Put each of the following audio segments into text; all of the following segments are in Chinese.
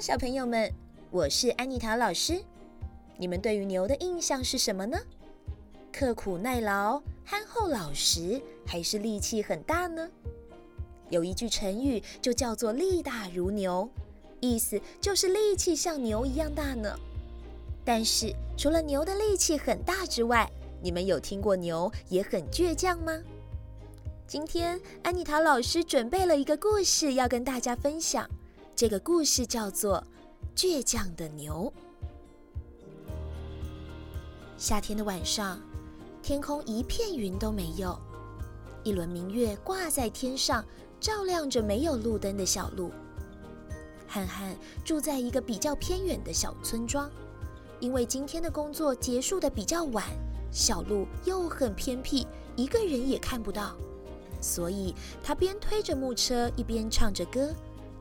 小朋友们，我是安妮塔老师。你们对于牛的印象是什么呢？刻苦耐劳、憨厚老实，还是力气很大呢？有一句成语就叫做“力大如牛”，意思就是力气像牛一样大呢。但是除了牛的力气很大之外，你们有听过牛也很倔强吗？今天安妮塔老师准备了一个故事要跟大家分享，这个故事叫做《倔强的牛》。夏天的晚上，天空一片云都没有，一轮明月挂在天上，照亮着没有路灯的小路。汉汉住在一个比较偏远的小村庄，因为今天的工作结束的比较晚，小路又很偏僻，一个人也看不到，所以他边推着木车一边唱着歌，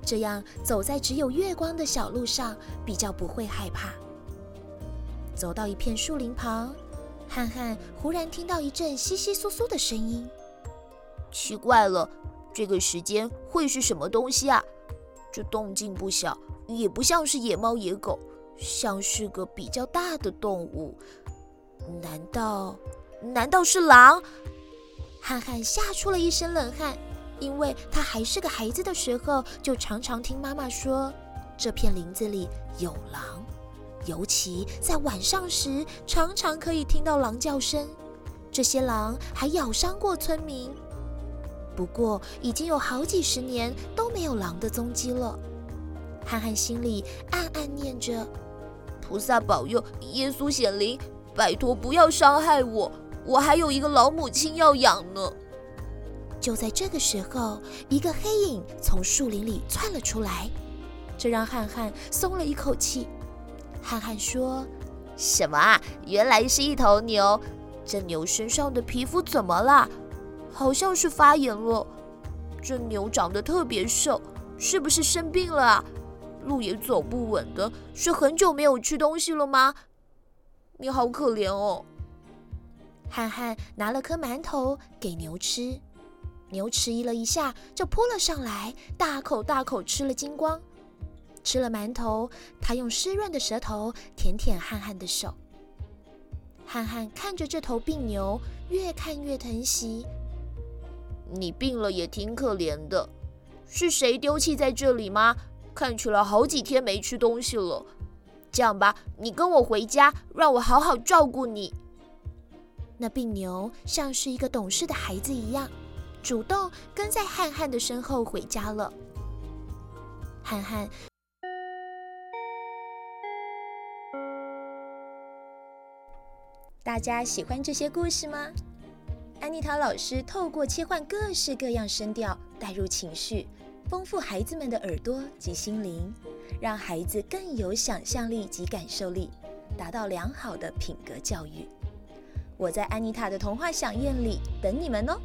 这样走在只有月光的小路上，比较不会害怕。走到一片树林旁。憨憨忽然听到一阵窸窸窣窣的声音，奇怪了，这个时间会是什么东西啊？这动静不小，也不像是野猫野狗，像是个比较大的动物。难道，难道是狼？憨憨吓出了一身冷汗，因为他还是个孩子的时候，就常常听妈妈说，这片林子里有狼。尤其在晚上时，常常可以听到狼叫声。这些狼还咬伤过村民。不过，已经有好几十年都没有狼的踪迹了。憨憨心里暗暗念着：“菩萨保佑，耶稣显灵，拜托不要伤害我，我还有一个老母亲要养呢。”就在这个时候，一个黑影从树林里窜了出来，这让憨憨松了一口气。憨憨说：“什么啊？原来是一头牛。这牛身上的皮肤怎么了？好像是发炎了。这牛长得特别瘦，是不是生病了啊？路也走不稳的，是很久没有吃东西了吗？你好可怜哦。”憨憨拿了颗馒头给牛吃，牛迟疑了一下，就扑了上来，大口大口吃了精光。吃了馒头，他用湿润的舌头舔舔憨憨的手。憨憨看着这头病牛，越看越疼惜。你病了也挺可怜的，是谁丢弃在这里吗？看起来好几天没吃东西了。这样吧，你跟我回家，让我好好照顾你。那病牛像是一个懂事的孩子一样，主动跟在汉汉的身后回家了。汉汉。大家喜欢这些故事吗？安妮塔老师透过切换各式各样声调，带入情绪，丰富孩子们的耳朵及心灵，让孩子更有想象力及感受力，达到良好的品格教育。我在安妮塔的童话饗宴里等你们哦。